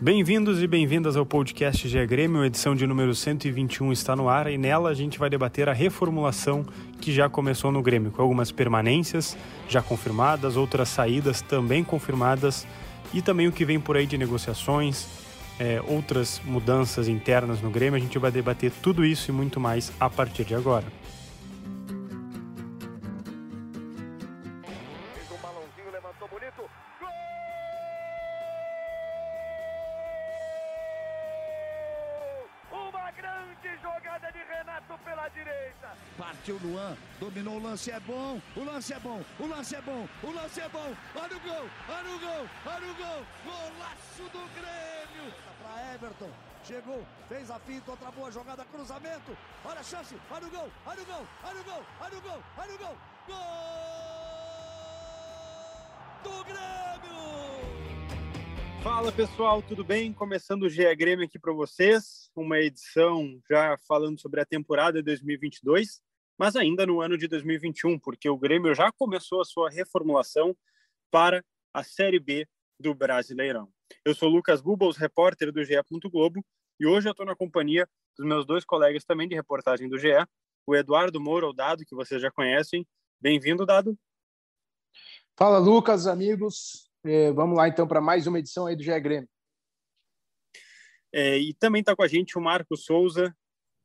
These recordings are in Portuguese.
Bem-vindos e bem-vindas ao podcast GE Grêmio, edição de número 121 está no ar e nela a gente vai debater a reformulação que já começou no Grêmio, com algumas permanências já confirmadas, outras saídas também confirmadas e também o que vem por aí de negociações, é, outras mudanças internas no Grêmio. A gente vai debater tudo isso e muito mais a partir de agora. O lance é bom, o lance é bom, o lance é bom. Olha o gol, olha o gol, olha o gol. Golaço do Grêmio. Para Everton, chegou, fez a finta, outra boa jogada, cruzamento. Olha a chance, olha o gol, olha o gol, olha o gol, olha o gol, olha o gol. Gol do Grêmio! Fala pessoal, tudo bem? Começando o GE Grêmio aqui para vocês, uma edição já falando sobre a temporada 2022 mas ainda no ano de 2021, porque o Grêmio já começou a sua reformulação para a Série B do Brasileirão. Eu sou Lucas Bubbles, repórter do GE. Globo, e hoje eu estou na companhia dos meus dois colegas também de reportagem do GE, o Eduardo Moura, o Dado, que vocês já conhecem. Bem-vindo, Dado. Fala, Lucas, amigos. É, vamos lá, então, para mais uma edição aí do GE Grêmio. É, e também está com a gente o Marco Souza,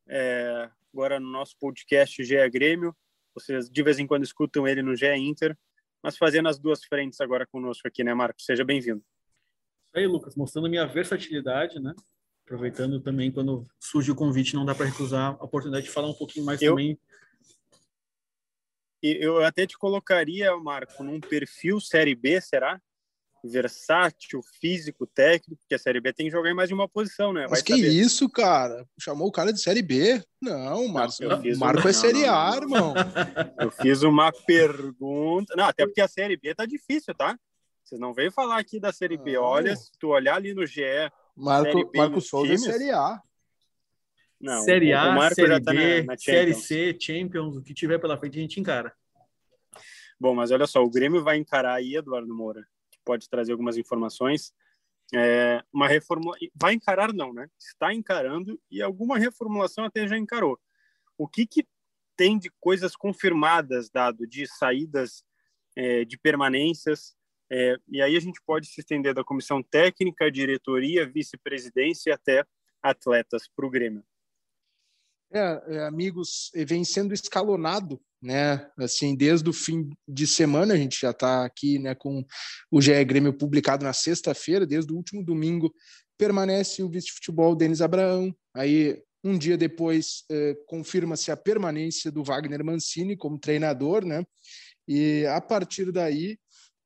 é, agora no nosso podcast GE Grêmio. Vocês de vez em quando escutam ele no GE Inter, mas fazendo as duas frentes agora conosco aqui, né, Marcos? Seja bem-vindo. Isso aí, Lucas, mostrando a minha versatilidade, né? Aproveitando também quando surge o convite, não dá para recusar a oportunidade de falar um pouquinho mais eu... também eu até te colocaria, Marco, num perfil Série B, será? Versátil, físico, técnico, porque a Série B tem que jogar em mais de uma posição, né? Vai Mas que saber. isso, cara? Chamou o cara de Série B? Não, Marcos. Marco uma... é Série A, irmão. Eu fiz uma pergunta. Não, até porque a Série B tá difícil, tá? Vocês não veio falar aqui da Série B. Olha, se tu olhar ali no GE. Marco, Marco Souza é times, é Série A. Não, Série A, o Série tá B, na, na Série C, Champions, o que tiver pela frente a gente encara. Bom, mas olha só, o Grêmio vai encarar aí, Eduardo Moura, pode trazer algumas informações. É, uma reformula vai encarar não, né? Está encarando e alguma reformulação até já encarou. O que que tem de coisas confirmadas dado de saídas é, de permanências? É, e aí a gente pode se estender da comissão técnica, diretoria, vice-presidência até atletas para o Grêmio. É, é, amigos, vem sendo escalonado né? Assim, desde o fim de semana, a gente já está aqui né, com o GE Grêmio publicado na sexta-feira, desde o último domingo, permanece o vice-futebol Denis Abraão. Aí, um dia depois, eh, confirma-se a permanência do Wagner Mancini como treinador, né? E a partir daí,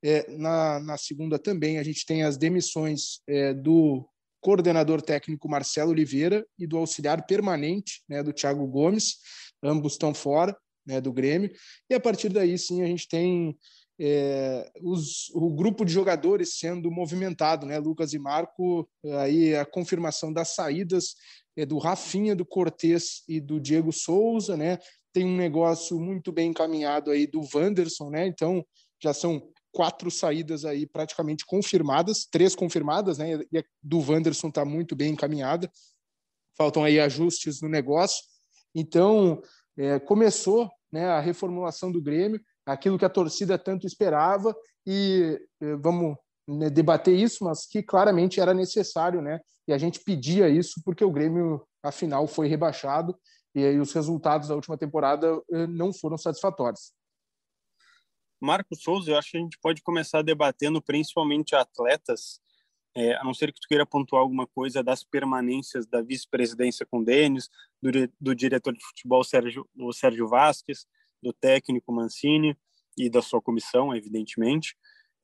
eh, na, na segunda também, a gente tem as demissões do coordenador técnico Marcelo Oliveira e do auxiliar permanente, né, do Thiago Gomes, ambos estão fora né, do Grêmio. E a partir daí, sim, a gente tem é, os, o grupo de jogadores sendo movimentado, né? Lucas e Marco, aí a confirmação das saídas é, do Rafinha, do Cortez e do Diego Souza, né? Tem um negócio muito bem encaminhado aí do Wanderson, né? Então já são quatro saídas aí praticamente confirmadas, três confirmadas, né? E a do Wanderson está muito bem encaminhada. Faltam aí ajustes no negócio. Então, é, começou né, a reformulação do Grêmio, aquilo que a torcida tanto esperava, e é, vamos né, debater isso, mas que claramente era necessário, né? E a gente pedia isso porque o Grêmio, afinal, foi rebaixado e aí os resultados da última temporada é, não foram satisfatórios. Marco Souza, eu acho que a gente pode começar debatendo principalmente atletas é, a não ser que tu queira pontuar alguma coisa das permanências da vice-presidência com Denis, do, do, diretor de futebol Sérgio, o Sérgio Vasques, do técnico Mancini e da sua comissão, evidentemente.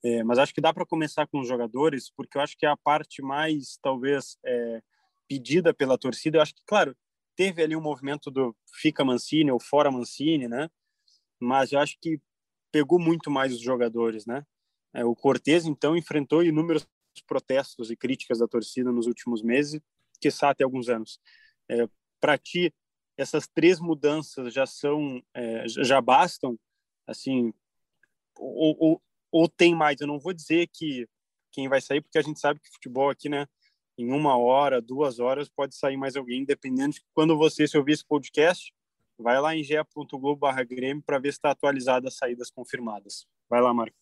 É, mas acho que dá para começar com os jogadores, porque eu acho que é a parte mais, talvez, é, pedida pela torcida. Eu acho que, claro, teve ali um movimento do fica Mancini ou fora Mancini, né? Mas eu acho que pegou muito mais os jogadores, né? É, o Cortez, então, enfrentou inúmeros protestos e críticas da torcida nos últimos meses, que até alguns anos. É, Para ti, essas três mudanças já são, é, já bastam, assim, ou, ou, ou, tem mais? Eu não vou dizer que quem vai sair, porque a gente sabe que futebol aqui, né, em uma hora, duas horas, pode sair mais alguém, dependendo de quando você se ouvir esse podcast, vai lá em ge.globo.br Grêmio para ver se está atualizada as saídas confirmadas. Vai lá, Marco.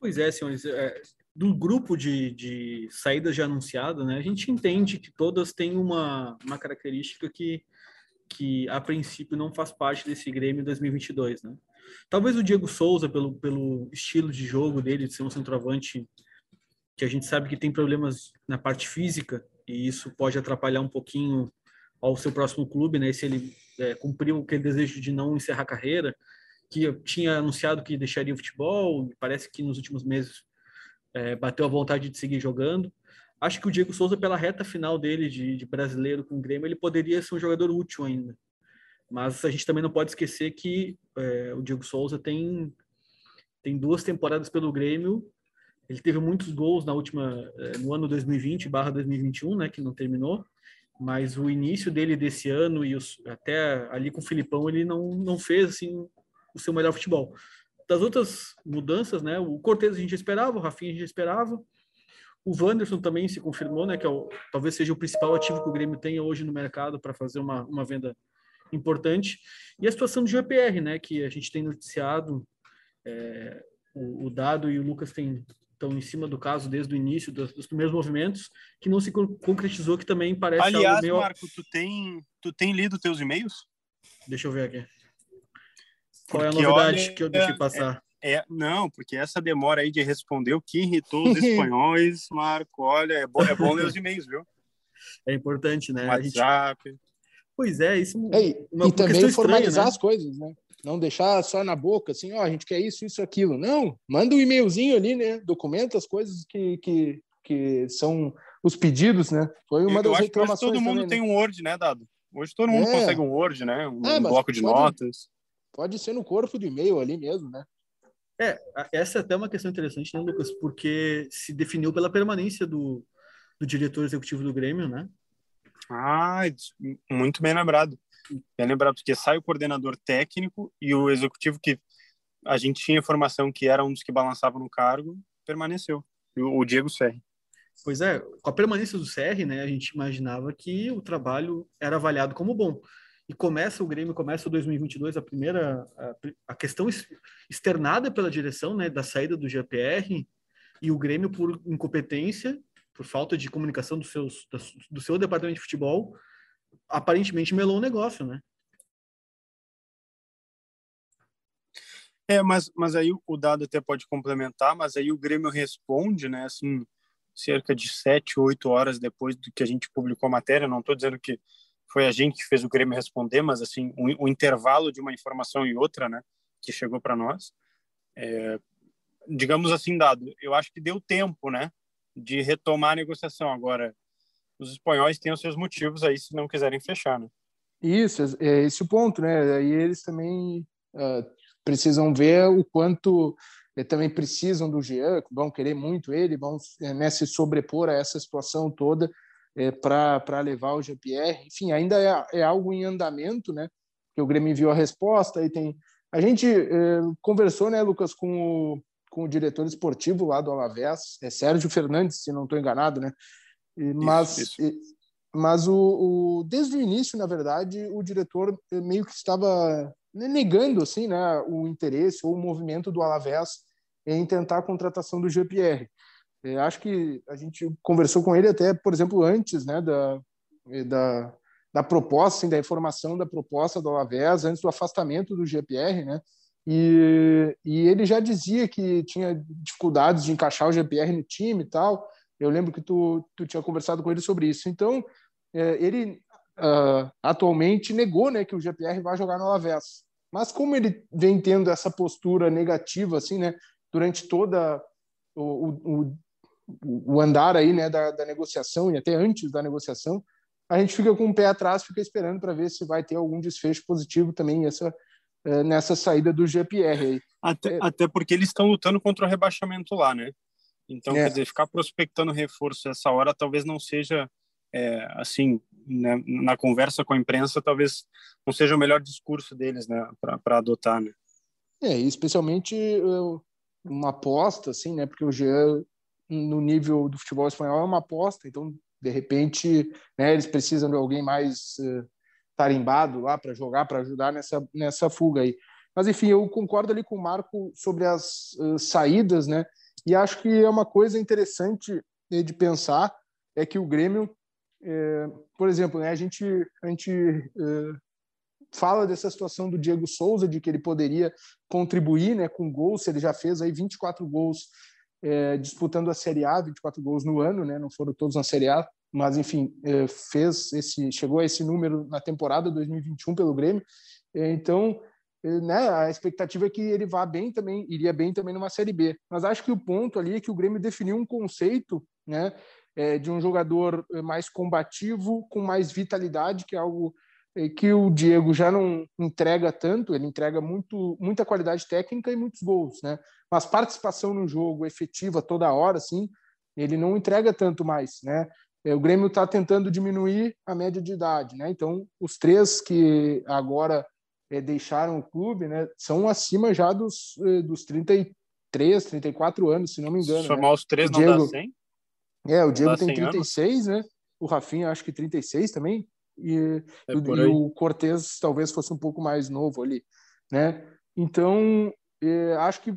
Pois é, senhores. É, do grupo de, de saídas já anunciadas, né, a gente entende que todas têm uma, uma característica que, que, a princípio, não faz parte desse Grêmio 2022. Né? Talvez o Diego Souza, pelo, pelo estilo de jogo dele, de ser um centroavante que a gente sabe que tem problemas na parte física, e isso pode atrapalhar um pouquinho ao seu próximo clube, né? Se ele é, cumpriu aquele desejo de não encerrar a carreira, que tinha anunciado que deixaria o futebol, parece que nos últimos meses é, bateu a vontade de seguir jogando. Acho que o Diego Souza, pela reta final dele de, de, brasileiro com o Grêmio, ele poderia ser um jogador útil ainda. Mas a gente também não pode esquecer que é, o Diego Souza tem, tem duas temporadas pelo Grêmio. Ele teve muitos gols na última, é, no ano 2020 barra 2021, né, que não terminou mas o início dele desse ano e os, até ali com o Filipão ele não, não fez assim o seu melhor futebol. Das outras mudanças, né, o Cortez a gente esperava, o Rafinha a gente esperava, o Wanderson também se confirmou, né, que é o, talvez seja o principal ativo que o Grêmio tenha hoje no mercado para fazer uma, uma venda importante. E a situação do GPR, né, que a gente tem noticiado, é, o, o Dado e o Lucas têm estão em cima do caso desde o início dos, dos, primeiros movimentos, que não se concretizou, que também parece Aliás, meio... Marco, tu tem, tu tem lido teus e-mails? Deixa eu ver aqui. Qual porque, é a novidade olha, que eu deixei passar? É, é, não, porque essa demora aí de responder o que irritou os espanhóis, Marco, olha, é bom, é bom ler os e-mails, viu? É importante, né? WhatsApp. Gente... Pois é, isso é, uma, e também formalizar estranha, né? as coisas, né? Não deixar só na boca, assim, ó, oh, a gente quer isso, isso, aquilo. Não, manda um e-mailzinho ali, né? Documenta as coisas que, que, que são os pedidos, né? Foi uma eu das reclamações. todo mundo também, tem né? um Word, né, Dado? Hoje todo mundo é. consegue um Word, né? Um, é, um bloco de pode, notas. Pode ser no corpo do e-mail ali mesmo, né? É, essa é até uma questão interessante, né, Lucas? Porque se definiu pela permanência do, do diretor executivo do Grêmio, né? Ah, muito bem lembrado. Bem lembrado, porque sai o coordenador técnico e o executivo que a gente tinha informação que era um dos que balançava no cargo, permaneceu. O Diego Serri. Pois é, com a permanência do Serri, né, a gente imaginava que o trabalho era avaliado como bom. E começa o Grêmio, começa o 2022, a primeira a, a questão externada pela direção, né, da saída do GPR e o Grêmio por incompetência, por falta de comunicação dos seus, do seu departamento de futebol, aparentemente melou o negócio, né? É, mas, mas aí o dado até pode complementar, mas aí o Grêmio responde, né, assim, cerca de sete, oito horas depois do que a gente publicou a matéria, não estou dizendo que foi a gente que fez o Grêmio responder, mas assim, o um intervalo de uma informação e outra, né, que chegou para nós, é, digamos assim, dado, eu acho que deu tempo, né, de retomar a negociação. Agora, os espanhóis têm os seus motivos aí se não quiserem fechar, né? Isso, é esse o ponto, né? Aí eles também uh, precisam ver o quanto eh, também precisam do Jean, vão querer muito ele, vão né, se sobrepor a essa situação toda é, para levar o GPR. Enfim, ainda é, é, algo em andamento, né? Que o Grêmio enviou a resposta e tem. A gente é, conversou, né, Lucas, com o, com o diretor esportivo lá do Alavés, é Sérgio Fernandes, se não estou enganado, né? Mas isso, isso. mas o, o, desde o início, na verdade, o diretor meio que estava negando assim, né, o interesse ou o movimento do Alavés em tentar a contratação do GPR. Eu acho que a gente conversou com ele até, por exemplo, antes né, da, da, da proposta, assim, da informação da proposta do Alavés, antes do afastamento do GPR, né? E, e ele já dizia que tinha dificuldades de encaixar o GPR no time e tal. Eu lembro que tu, tu tinha conversado com ele sobre isso. Então, é, ele uh, atualmente negou né, que o GPR vai jogar no Alavés. Mas como ele vem tendo essa postura negativa, assim, né, durante toda o, o, o andar aí, né, da, da negociação e até antes da negociação, a gente fica com o pé atrás, fica esperando para ver se vai ter algum desfecho positivo também essa, é, nessa saída do GPR. Até, é... até porque eles estão lutando contra o rebaixamento lá, né? Então, é. quer dizer, ficar prospectando reforço essa hora talvez não seja, é, assim, né, na conversa com a imprensa, talvez não seja o melhor discurso deles, né, para adotar, né? É, especialmente uma aposta, assim, né, porque o Jean, no nível do futebol espanhol, é uma aposta, então De repente, né, eles precisam de alguém mais uh, tarimbado lá para jogar, para ajudar nessa, nessa fuga aí. Mas, enfim, eu concordo ali com o Marco sobre as uh, saídas, né? E acho que é uma coisa interessante né, de pensar é que o Grêmio, é, por exemplo, né, a gente, a gente é, fala dessa situação do Diego Souza, de que ele poderia contribuir né, com gols, ele já fez aí 24 gols é, disputando a Série A, 24 gols no ano, né, não foram todos na Série A, mas enfim, é, fez esse, chegou a esse número na temporada 2021 pelo Grêmio, é, então né, a expectativa é que ele vá bem também, iria bem também numa Série B. Mas acho que o ponto ali é que o Grêmio definiu um conceito, né, é, de um jogador mais combativo, com mais vitalidade, que é algo é, que o Diego já não entrega tanto, ele entrega muito, muita qualidade técnica e muitos gols, né? Mas participação no jogo efetiva toda hora, assim, ele não entrega tanto mais, né? É, o Grêmio está tentando diminuir a média de idade, né? Então, os três que agora é, deixaram o clube, né, são acima já dos, é, dos 33, 34 anos, se não me engano. Se somar né? os três, o não Diego, dá 100? É, o Diego tem 36, anos? né? O Rafinha acho que 36 também. E, é e o Cortez talvez fosse um pouco mais novo ali, né? Então, é, acho que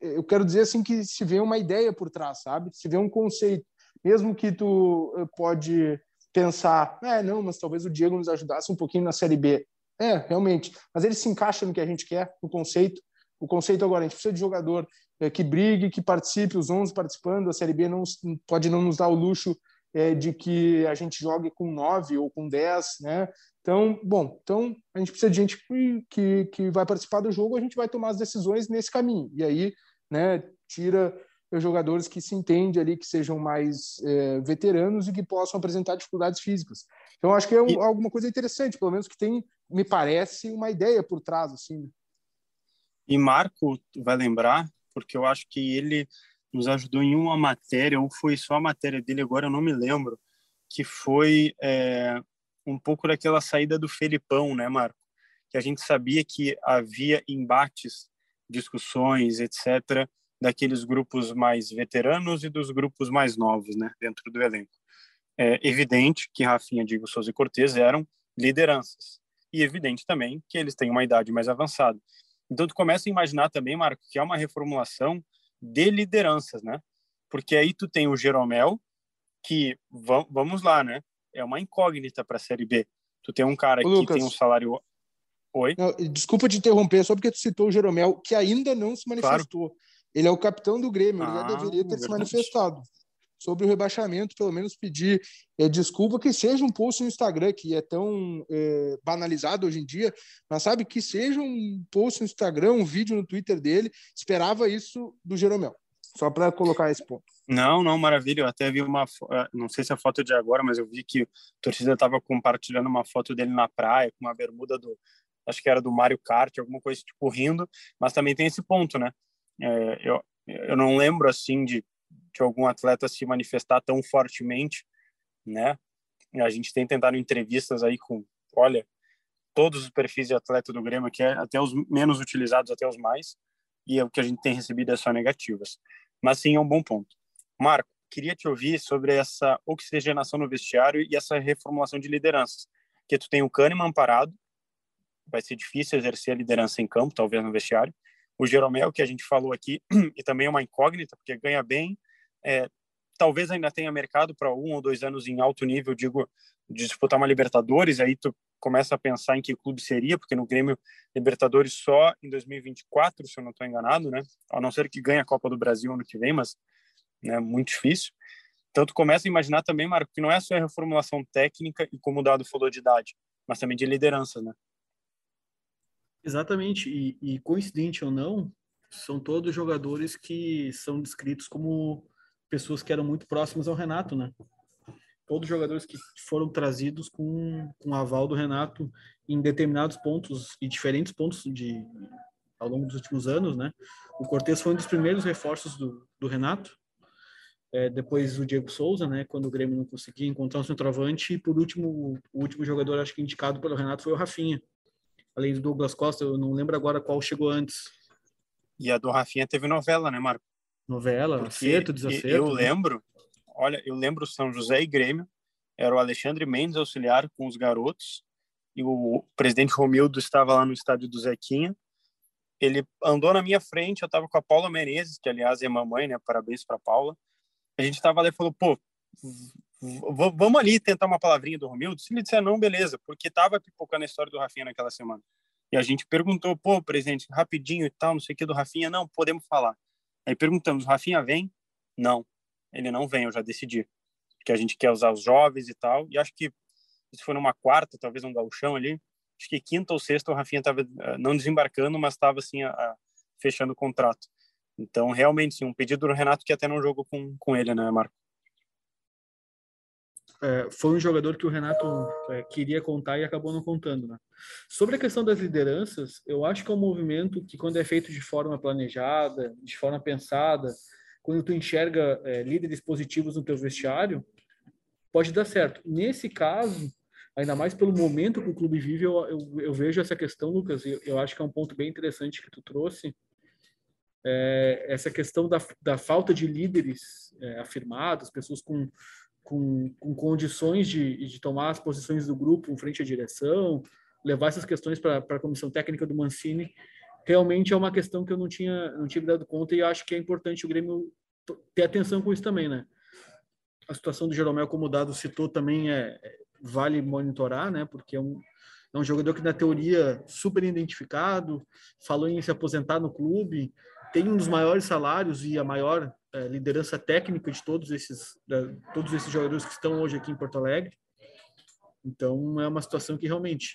eu quero dizer assim que se vê uma ideia por trás, sabe? Se vê um conceito, mesmo que tu eh, pode pensar, é, não, mas talvez o Diego nos ajudasse um pouquinho na Série B. É, realmente. Mas ele se encaixa no que a gente quer, no conceito. O conceito agora, a gente precisa de jogador é, que brigue, que participe, os 11 participando. A Série B não, pode não nos dar o luxo é, de que a gente jogue com 9 ou com 10, né? Então, bom, então a gente precisa de gente que, que, que vai participar do jogo, a gente vai tomar as decisões nesse caminho. E aí, né, tira jogadores que se entende ali, que sejam mais é, veteranos e que possam apresentar dificuldades físicas. Então, acho que é um, e... alguma coisa interessante, pelo menos que tem, me parece, uma ideia por trás, assim. Né? E Marco vai lembrar, porque eu acho que ele nos ajudou em uma matéria, ou foi só a matéria dele, agora eu não me lembro, que foi é, um pouco daquela saída do Felipão, né, Marco? Que a gente sabia que havia embates, discussões, etc., daqueles grupos mais veteranos e dos grupos mais novos, né, dentro do elenco. É evidente que Rafinha, Diego Souza e Cortez eram lideranças. E evidente também que eles têm uma idade mais avançada. Então tu começa a imaginar também, Marco, que é uma reformulação de lideranças, né? Porque aí tu tem o Jeromel, que vamos lá, né? É uma incógnita para a Série B. Tu tem um cara Ô, que Lucas, tem um salário Oi. Não, desculpa te interromper, só porque tu citou o Jeromel, que ainda não se manifestou. Claro. Ele é o capitão do Grêmio, ele ah, já deveria ter verdade. se manifestado sobre o rebaixamento, pelo menos pedir é, desculpa que seja um post no Instagram, que é tão é, banalizado hoje em dia, mas sabe, que seja um post no Instagram, um vídeo no Twitter dele, esperava isso do Jeromel, só para colocar esse ponto. Não, não, maravilha, eu até vi uma, ah, não sei se é a foto de agora, mas eu vi que a torcida estava compartilhando uma foto dele na praia, com uma bermuda do, acho que era do Mario Kart, alguma coisa tipo rindo, mas também tem esse ponto, né? É, eu, eu não lembro assim de, de algum atleta se manifestar tão fortemente, né? A gente tem tentado entrevistas aí com, olha, todos os perfis de atleta do Grêmio, que é até os menos utilizados até os mais, e é o que a gente tem recebido é só negativas. Mas sim, é um bom ponto. Marco, queria te ouvir sobre essa oxigenação no vestiário e essa reformulação de lideranças. Que tu tem o Kahneman parado, vai ser difícil exercer a liderança em campo, talvez no vestiário, o Jeromel, que a gente falou aqui, e também é uma incógnita, porque ganha bem, é, talvez ainda tenha mercado para um ou dois anos em alto nível, digo, disputar uma Libertadores, aí tu começa a pensar em que clube seria, porque no Grêmio Libertadores só em 2024, se eu não estou enganado, né? A não ser que ganhe a Copa do Brasil ano que vem, mas é né, muito difícil. Então tu começa a imaginar também, Marco, que não é só a reformulação técnica e como o Dado falou de idade, mas também de liderança, né? Exatamente, e, e, coincidente ou não, são todos jogadores que são descritos como pessoas que eram muito próximas ao Renato, né? Todos jogadores que foram trazidos com, com aval do Renato em determinados pontos e diferentes pontos de ao longo dos últimos anos, né? O Cortez foi um dos primeiros reforços do, do Renato, é, depois o Diego Souza, né? Quando o Grêmio não conseguia encontrar um centroavante, e por último, o último jogador acho que indicado pelo Renato foi o Rafinha além do Douglas Costa, eu não lembro agora qual chegou antes. E a do Rafinha teve novela, né, Marco? Novela, Porque acerto, desacerto. Eu né? lembro, olha, eu lembro São José e Grêmio, era o Alexandre Mendes auxiliar com os garotos, e o presidente Romildo estava lá no estádio do Zequinha. Ele andou na minha frente, eu estava com a Paula Menezes, que aliás é mamãe, né? Parabéns para Paula. A gente estava lá e falou, pô, vamos ali tentar uma palavrinha do Romildo? Se ele disser não, beleza, porque estava pipocando a história do Rafinha naquela semana. E a gente perguntou, pô, presidente, rapidinho e tal, não sei o que do Rafinha, não, podemos falar. Aí perguntamos, Rafinha vem? Não, ele não vem, eu já decidi. Que a gente quer usar os jovens e tal. E acho que isso foi numa quarta, talvez um gauchão ali. Acho que quinta ou sexta o Rafinha estava uh, não desembarcando, mas estava assim, uh, fechando o contrato. Então, realmente, sim, um pedido do Renato que até não jogou com, com ele, né, Marco? É, foi um jogador que o Renato é, queria contar e acabou não contando. Né? Sobre a questão das lideranças, eu acho que é um movimento que, quando é feito de forma planejada, de forma pensada, quando tu enxerga é, líderes positivos no teu vestiário, pode dar certo. Nesse caso, ainda mais pelo momento que o clube vive, eu, eu, eu vejo essa questão, Lucas, eu, eu, acho que é um ponto bem interessante que tu trouxe, é, essa questão da, da falta de líderes é, afirmados, pessoas com, com, com condições de, de tomar as posições do grupo em frente à direção, levar essas questões para a comissão técnica do Mancini, realmente é uma questão que eu não tinha, não tinha dado conta e acho que é importante o Grêmio ter atenção com isso também, né? A situação do Jeromel, como o Dado citou, também é, é, vale monitorar, né? Porque é um, é um jogador que, na teoria, super identificado, falou em se aposentar no clube, tem um dos maiores salários e a maior liderança técnica de todos esses, todos esses jogadores que estão hoje aqui em Porto Alegre. Então, é uma situação que realmente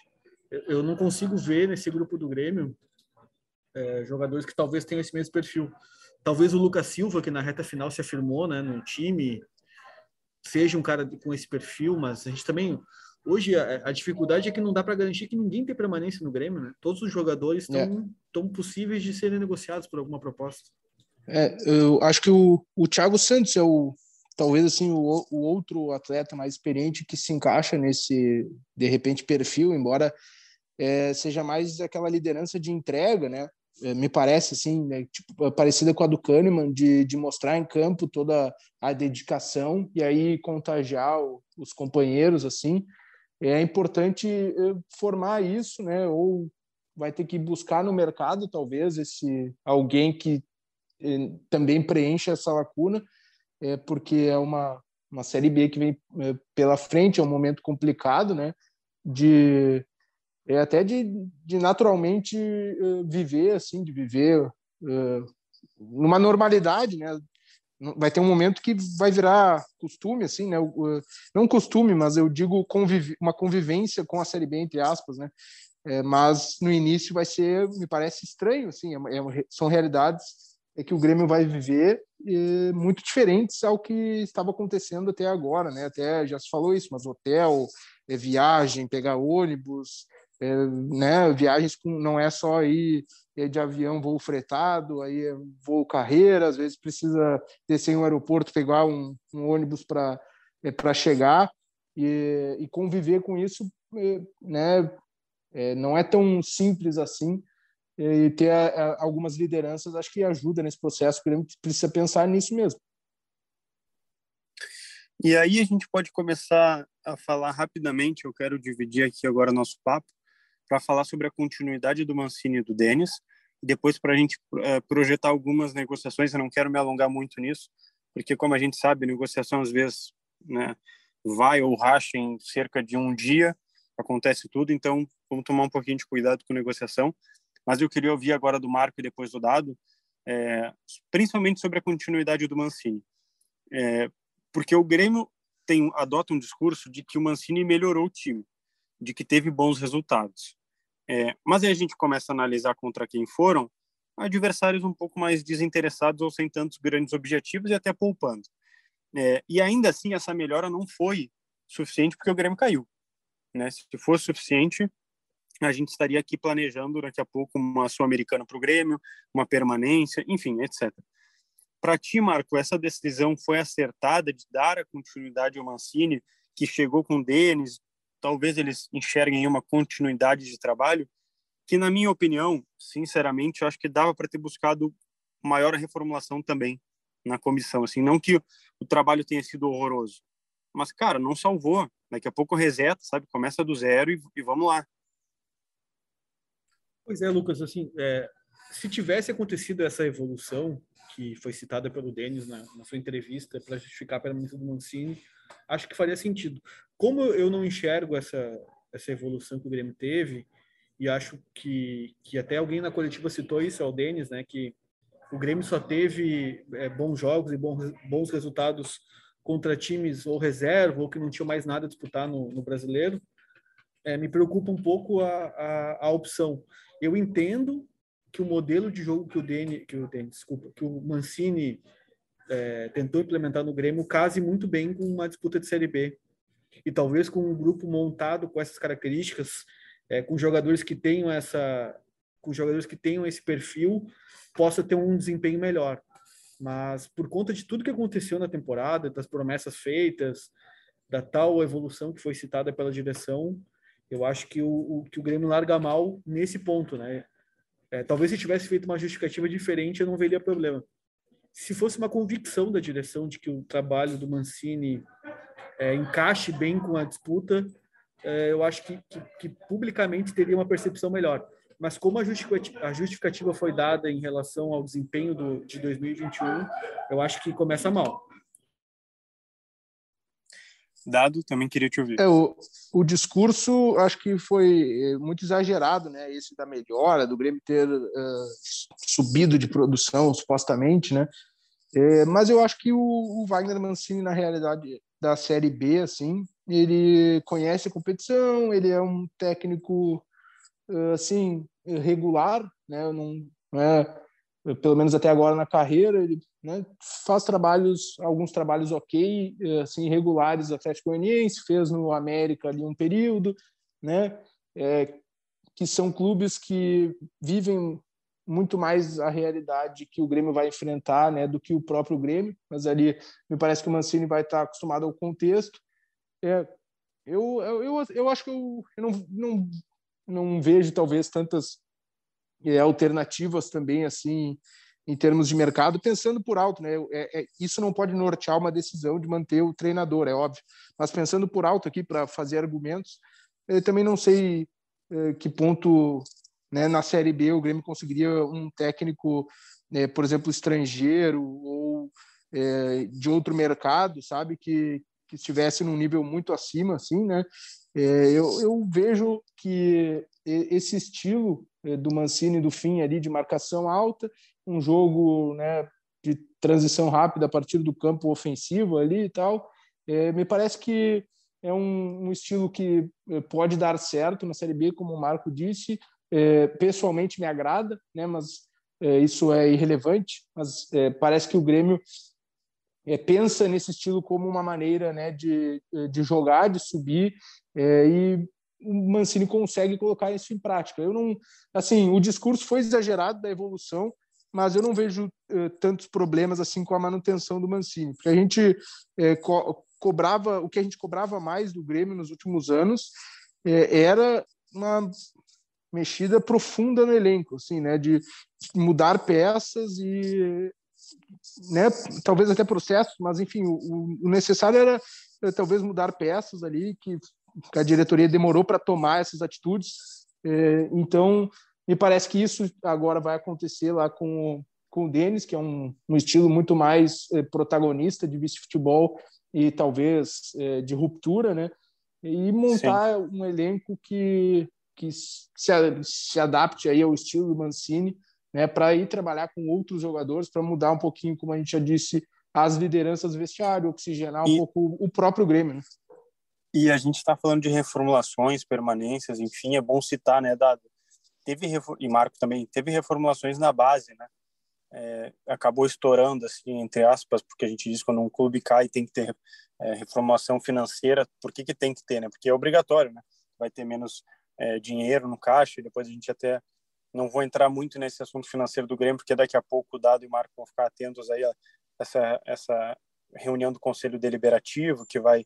eu não consigo ver nesse grupo do Grêmio é, jogadores que talvez tenham esse mesmo perfil. Talvez o Lucas Silva, que na reta final se afirmou né, no time, seja um cara com esse perfil, mas a gente também. Hoje a, a dificuldade é que não dá para garantir que ninguém tem permanência no Grêmio, né? Todos os jogadores estão é. possíveis de serem negociados por alguma proposta. É, eu acho que o, o Thiago Santos é o talvez assim o, o outro atleta mais experiente que se encaixa nesse de repente perfil, embora é, seja mais aquela liderança de entrega, né? É, me parece assim, né, tipo, parecida com a do Kahneman, de, de mostrar em campo toda a dedicação e aí contagiar os companheiros, assim. É importante é, formar isso, né? Ou vai ter que buscar no mercado, talvez, esse alguém que é, também preencha essa lacuna, é, porque é uma, uma Série B que vem pela frente, é um momento complicado, né? De é até de, de naturalmente uh, viver assim, de viver uh, numa normalidade, né? Vai ter um momento que vai virar costume, assim, né? Não costume, mas eu digo conviv uma convivência com a série B entre aspas, né? É, mas no início vai ser, me parece estranho, assim, é, é, são realidades é que o Grêmio vai viver muito diferentes ao que estava acontecendo até agora, né? Até já se falou isso, mas hotel, é, viagem, pegar ônibus, é, né, viagens com, não é só ir é de avião, voo fretado, aí é voo carreira, às vezes precisa descer em um aeroporto, pegar um, um ônibus para é, para chegar e, e, conviver com isso, é, né, não é tão simples assim. E ter a, a, algumas lideranças acho que ajuda nesse processo, gente precisa pensar nisso mesmo. E aí a gente pode começar a falar rapidamente, eu quero dividir aqui agora nosso papo, para falar sobre a continuidade do Mancini e do Denis, e depois para a gente uh, projetar algumas negociações. Eu não quero me alongar muito nisso, porque, como a gente sabe, negociação às vezes né, vai ou racha em cerca de um dia, acontece tudo, então vamos tomar um pouquinho de cuidado com negociação. Mas eu queria ouvir agora do Marco e depois do Dado, é, principalmente sobre a continuidade do Mancini. É, porque o Grêmio tem, adota um discurso de que o Mancini melhorou o time, de que teve bons resultados. É, mas aí a gente começa a analisar contra quem foram adversários um pouco mais desinteressados ou sem tantos grandes objetivos e até poupando. É, e ainda assim, essa melhora não foi suficiente porque o Grêmio caiu. Né? Se fosse suficiente, a gente estaria aqui planejando daqui a pouco uma Sul-Americana para o Grêmio, uma permanência, enfim, etc. Para ti, Marco, essa decisão foi acertada de dar a continuidade ao Mancini, que chegou com o Denis, talvez eles enxerguem uma continuidade de trabalho, que na minha opinião, sinceramente, eu acho que dava para ter buscado maior reformulação também na comissão, assim, não que o trabalho tenha sido horroroso, mas, cara, não salvou. Daqui a pouco reseta, sabe? Começa do zero e, e vamos lá. Pois é, Lucas, assim, é, se tivesse acontecido essa evolução que foi citada pelo Denis na, na sua entrevista para justificar a permanência do Mancini, acho que faria sentido. Como eu não enxergo essa, essa evolução que o Grêmio teve, e acho que, que até alguém na coletiva citou isso, é o Denis, né, que o Grêmio só teve é, bons jogos e bons, bons resultados contra times ou reserva, ou que não tinham mais nada a disputar no, no brasileiro, é, me preocupa um pouco a, a, a, opção. Eu entendo que o modelo de jogo que o Dene, que o Dene, desculpa, que o Mancini é, tentou implementar no Grêmio case muito bem com uma disputa de Série B. E talvez com um grupo montado com essas características, é, com jogadores que tenham essa, com jogadores que tenham esse perfil, possa ter um desempenho melhor. Mas por conta de tudo que aconteceu na temporada, das promessas feitas, da tal evolução que foi citada pela direção, eu acho que o, o que o Grêmio larga mal nesse ponto, né? É, talvez se tivesse feito uma justificativa diferente, eu não veria problema. Se fosse uma convicção da direção de que o trabalho do Mancini é, encaixe bem com a disputa, é, eu acho que, que, que publicamente teria uma percepção melhor mas como a justificativa, foi dada em relação ao desempenho do, de 2021, eu acho que começa mal. Dado, também queria te ouvir. É, o, o discurso, acho que foi é, muito exagerado, né? Esse da melhora, do Grêmio ter uh, subido de produção, supostamente, né? É, mas eu acho que o, o, Wagner Mancini, na realidade da Série B, assim, ele conhece a competição, ele é um técnico, assim, regular, né? Não, não é, pelo menos até agora na carreira, ele né, faz trabalhos, alguns trabalhos ok, assim, regulares Atlético Goianiense, fez no América ali um período, né? É, que são clubes que vivem muito mais a realidade que o Grêmio vai enfrentar, né, do que o próprio Grêmio. Mas ali me parece que o Mancini vai estar acostumado ao contexto. É, eu, eu, eu, eu acho que eu, eu não, não não vejo talvez tantas alternativas também assim em termos de mercado, pensando por alto, né? É, é, isso não pode nortear uma decisão de manter o treinador, é óbvio. Mas pensando por alto aqui para fazer argumentos, eu também não sei é, que ponto, né, na Série B o Grêmio conseguiria um técnico, né, por exemplo, estrangeiro ou é, de outro mercado, sabe, que que estivesse num nível muito acima, assim, né? É, eu, eu, vejo que esse estilo é, do Mancini do fim ali de marcação alta, um jogo né, de transição rápida a partir do campo ofensivo ali e tal, é, me parece que é um, um, estilo que é, pode dar certo na Série B, como o Marco disse. É, pessoalmente me agrada, né, mas é, isso é irrelevante. Mas parece que o Grêmio pensa nesse estilo como uma maneira né, de, de jogar, de subir e o Mancini consegue colocar isso em prática. Eu não, assim, o discurso foi exagerado da evolução, mas eu não vejo uh, tantos problemas assim com a manutenção do Mancini, porque a gente é, co cobrava o que a gente cobrava mais do Grêmio nos últimos anos é, era uma mexida profunda no elenco, assim, né, de mudar peças e né, talvez até processos, mas enfim, o, o necessário era talvez mudar peças ali que a diretoria demorou para tomar essas atitudes. É, então, me parece que isso agora vai acontecer lá com, com o Denis, que é um, um estilo muito mais é, protagonista de vice-futebol e talvez é, de ruptura, né? E montar Sim. um elenco que, que se, se adapte aí ao estilo do Mancini, né? Para ir trabalhar com outros jogadores, para mudar um pouquinho, como a gente já disse, as lideranças vestiário, oxigenar um e... pouco o próprio Grêmio, né? E a gente está falando de reformulações, permanências, enfim, é bom citar, né, Dado? Teve, e Marco também, teve reformulações na base, né? É, acabou estourando, assim, entre aspas, porque a gente diz que quando um clube cai tem que ter é, reformulação financeira. Por que, que tem que ter, né? Porque é obrigatório, né? Vai ter menos é, dinheiro no caixa e depois a gente até não vou entrar muito nesse assunto financeiro do Grêmio, porque daqui a pouco o Dado e o Marco vão ficar atentos aí a essa, essa reunião do Conselho Deliberativo que vai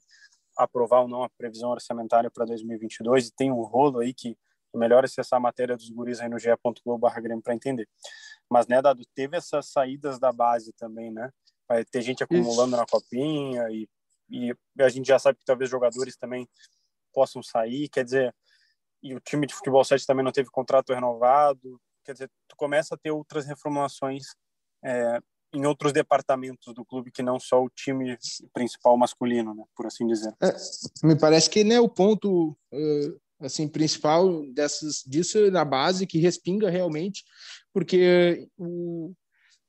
aprovar ou não a previsão orçamentária para 2022 e tem um rolo aí que é melhor acessar a matéria dos guris aí no ge.globo barra Grêmio para entender. Mas, né, Dado, teve essas saídas da base também, né? vai ter gente acumulando Isso. na copinha e, e a gente já sabe que talvez jogadores também possam sair, quer dizer, e o time de futebol 7 também não teve contrato renovado, quer dizer, tu começa a ter outras reformulações é, em outros departamentos do clube que não só o time principal masculino, né, por assim dizer. É, me parece que né, o ponto uh, assim principal dessas disso é na base que respinga realmente, porque o,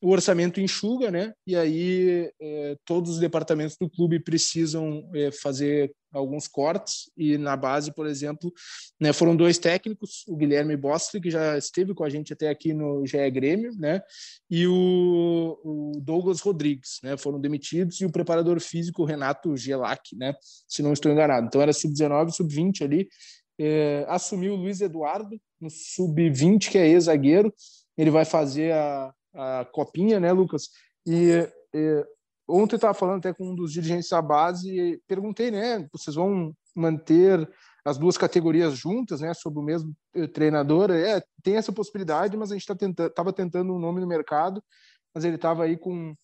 o orçamento enxuga, né? E aí é, todos os departamentos do clube precisam é, fazer alguns cortes e na base, por exemplo, né, foram dois técnicos, o Guilherme Bostri, que já esteve com a gente até aqui no GE Grêmio, né? E o, o Douglas Rodrigues, né? Foram demitidos e o preparador físico Renato Gelac, né? Se não estou enganado. Então era sub-19, sub-20 ali. É, assumiu o Luiz Eduardo no sub-20, que é ex-zagueiro. Ele vai fazer a a copinha, né, Lucas? E, e ontem eu estava falando até com um dos dirigentes da base e perguntei, né, vocês vão manter as duas categorias juntas, né, sob o mesmo eh, treinador? É, tem essa possibilidade, mas a gente tá tentando, estava tentando um nome no mercado, mas ele estava aí com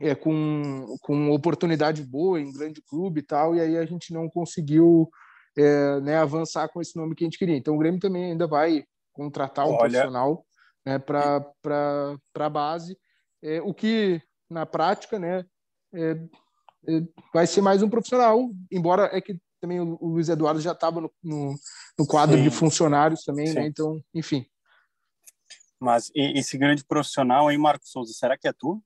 é, com, com oportunidade boa em grande clube e tal, e aí a gente não conseguiu é, né, avançar com esse nome que a gente queria. Então o Grêmio também ainda vai contratar um Olha, profissional né, para a base, é, o que na prática né, é, é, vai ser mais um profissional, embora é que também o, o Luiz Eduardo já estava no, no, no, quadro Sim. de funcionários também, né, então, enfim. Mas esse grande profissional aí, Marcos Souza, será que é tu?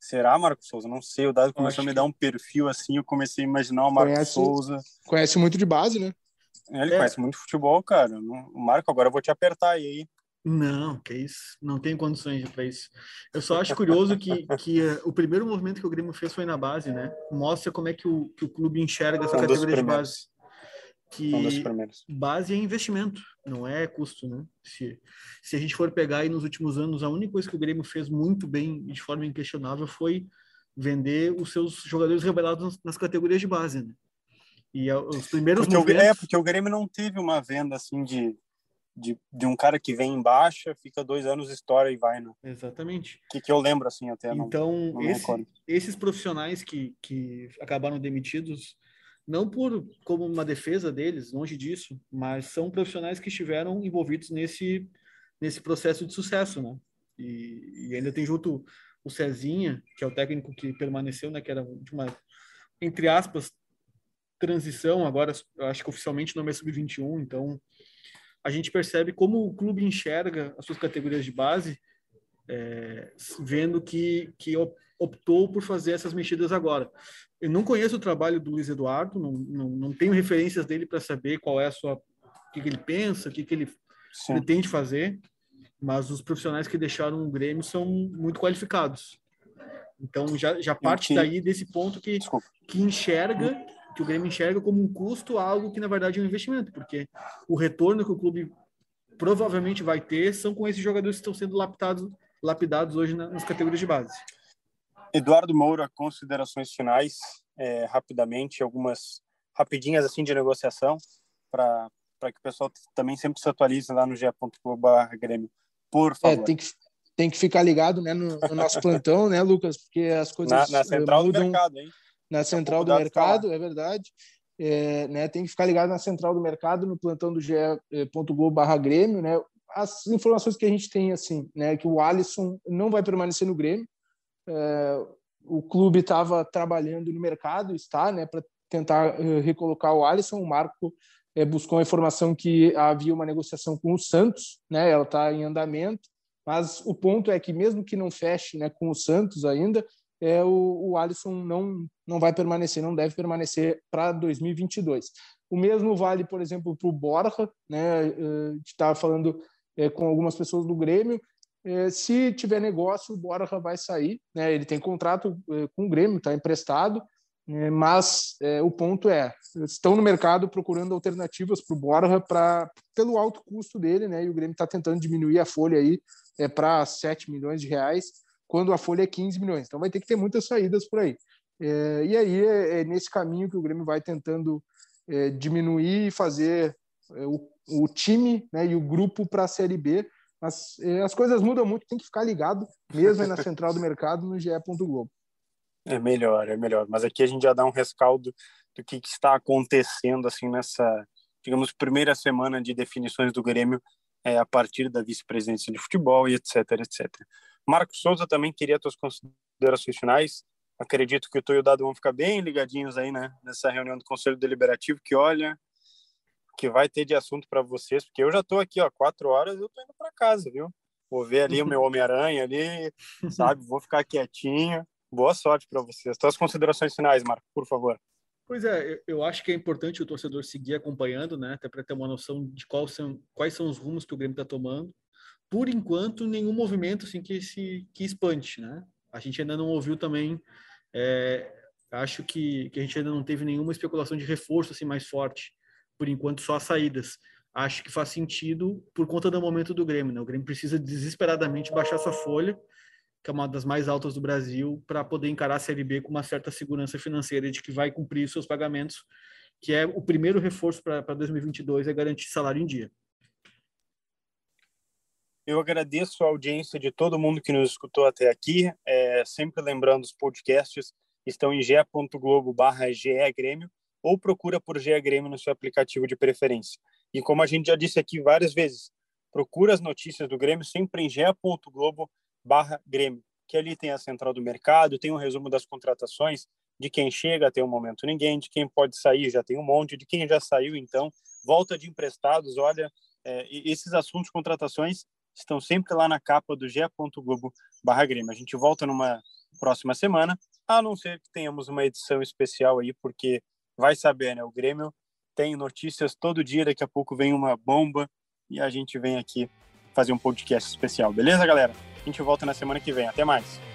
Será, Marcos Souza? Não sei, o Dado começou a me dar um perfil assim, eu comecei a imaginar o Marcos conhece, Souza. Conhece muito de base, né? Ele é. conhece muito futebol, cara. O Marco, agora eu vou te apertar aí. Não, que isso. Não tenho condições para isso. Eu só acho curioso que, que uh, o primeiro movimento que o Grêmio fez foi na base, né? Mostra como é que o, que o clube enxerga essa um categoria de base. Que um base é investimento, não é custo, né? Se, se a gente for pegar aí nos últimos anos, a única coisa que o Grêmio fez muito bem e de forma inquestionável foi vender os seus jogadores revelados nas, categorias de base, né? E uh, os primeiros porque movimentos... O, é, porque o Grêmio não teve uma venda assim de de, de um cara que vem em baixa, fica dois anos, estoura e vai, né? Exatamente. Que, que eu lembro, assim, até. Então, não, não esse, esses profissionais que, que acabaram demitidos, não por como uma defesa deles, longe disso, mas são profissionais que estiveram envolvidos nesse, nesse processo de sucesso, né? E, e ainda tem junto o Cezinha, que é o técnico que permaneceu, né? Que era de uma, entre aspas, transição, agora acho que oficialmente não é sub-21, então a gente percebe como o clube enxerga as suas categorias de base, é, vendo que, que optou por fazer essas mexidas agora. Eu não conheço o trabalho do Luiz Eduardo, não, não, não tenho referências dele para saber qual é a sua, o que, que ele pensa, o que, que ele Sim. pretende fazer, mas os profissionais que deixaram o Grêmio são muito qualificados. Então já, já parte daí desse ponto que, que enxerga que o Grêmio enxerga como um custo algo que na verdade é um investimento, porque o retorno que o clube provavelmente vai ter são com esses jogadores que estão sendo lapidados, lapidados hoje nas categorias de base. Eduardo Moura, considerações finais, é, rapidamente, algumas rapidinhas assim de negociação para para que o pessoal também sempre se atualize lá no ge.globo/grêmio, por favor. É, tem que tem que ficar ligado, né, no, no nosso plantão, né, Lucas, porque as coisas na, na central mudam. do mercado, hein? Na central do mercado, é verdade. É, né, tem que ficar ligado na central do mercado, no plantão do ge.globo barra Grêmio, né? As informações que a gente tem, assim, né, que o Alisson não vai permanecer no Grêmio. É, o clube estava trabalhando no mercado, está, né, para tentar uh, recolocar o Alisson. O Marco é, buscou a informação que havia uma negociação com o Santos, né? Ela está em andamento, mas o ponto é que mesmo que não feche, né, com o Santos ainda, é, o, o Alisson não, não vai permanecer, não deve permanecer para 2022. O mesmo vale, por exemplo, para o Borja, né? A gente estava falando é, com algumas pessoas do Grêmio. É, se tiver negócio, o Borja vai sair. Né? Ele tem contrato com o Grêmio, está emprestado, mas o ponto é, estão no mercado procurando alternativas para o Borja pra, pelo alto custo dele, né? E o Grêmio está tentando diminuir a folha aí é, para 7 milhões de reais quando a folha é 15 milhões. Então vai ter que ter muitas saídas por aí. É, e aí é, é, nesse caminho que o Grêmio vai tentando é, diminuir e fazer é, o, o, time né, e o grupo para a Série B, Mas é, as coisas mudam muito, tem que ficar ligado, mesmo na central do mercado, no GE. Globo. É melhor, é melhor. Mas aqui a gente já dá um rescaldo do que, que está acontecendo assim nessa, digamos, primeira semana de definições do Grêmio é, a partir da vice-presidência de futebol e etc, etc. Marcos Souza também queria tuas considerações finais. Acredito que o Tu e o Dado vão ficar bem ligadinhos aí, né, nessa reunião do Conselho Deliberativo, que olha, que vai ter de assunto para vocês, porque eu já estou aqui, ó, quatro horas, eu estou indo para casa, viu? Vou ver ali o meu Homem-Aranha ali, sabe? Vou ficar quietinho. Boa sorte para vocês. Tuas considerações finais, Marco, por favor. Pois é, eu acho que é importante o torcedor seguir acompanhando, né? Até para ter uma noção de quais são, quais são os rumos que o Grêmio está tomando. Por enquanto, nenhum movimento assim que se que espante, né? A gente ainda não ouviu também. É, acho que, que a gente ainda não teve nenhuma especulação de reforço assim mais forte. Por enquanto, só as saídas. Acho que faz sentido por conta do momento do Grêmio, né? O Grêmio precisa desesperadamente baixar sua folha que é uma das mais altas do Brasil, para poder encarar a Série B com uma certa segurança financeira de que vai cumprir seus pagamentos, que é o primeiro reforço para 2022, é garantir salário em dia. Eu agradeço a audiência de todo mundo que nos escutou até aqui. É, sempre lembrando, os podcasts estão em ge.globo barra Grêmio ou procura por GE Grêmio no seu aplicativo de preferência. E como a gente já disse aqui várias vezes, procura as notícias do Grêmio sempre em ge.globo barra Grêmio, que ali tem a central do mercado, tem um resumo das contratações, de quem chega até o momento ninguém, de quem pode sair já tem um monte, de quem já saiu então, volta de emprestados, olha, é, esses assuntos, contratações, estão sempre lá na capa do ge.globo barra Grêmio. A gente volta numa próxima semana, a não ser que tenhamos uma edição especial aí, porque vai saber, né? O Grêmio tem notícias todo dia, daqui a pouco vem uma bomba e a gente vem aqui fazer um podcast especial. Beleza, galera? A gente volta na semana que vem. Até mais.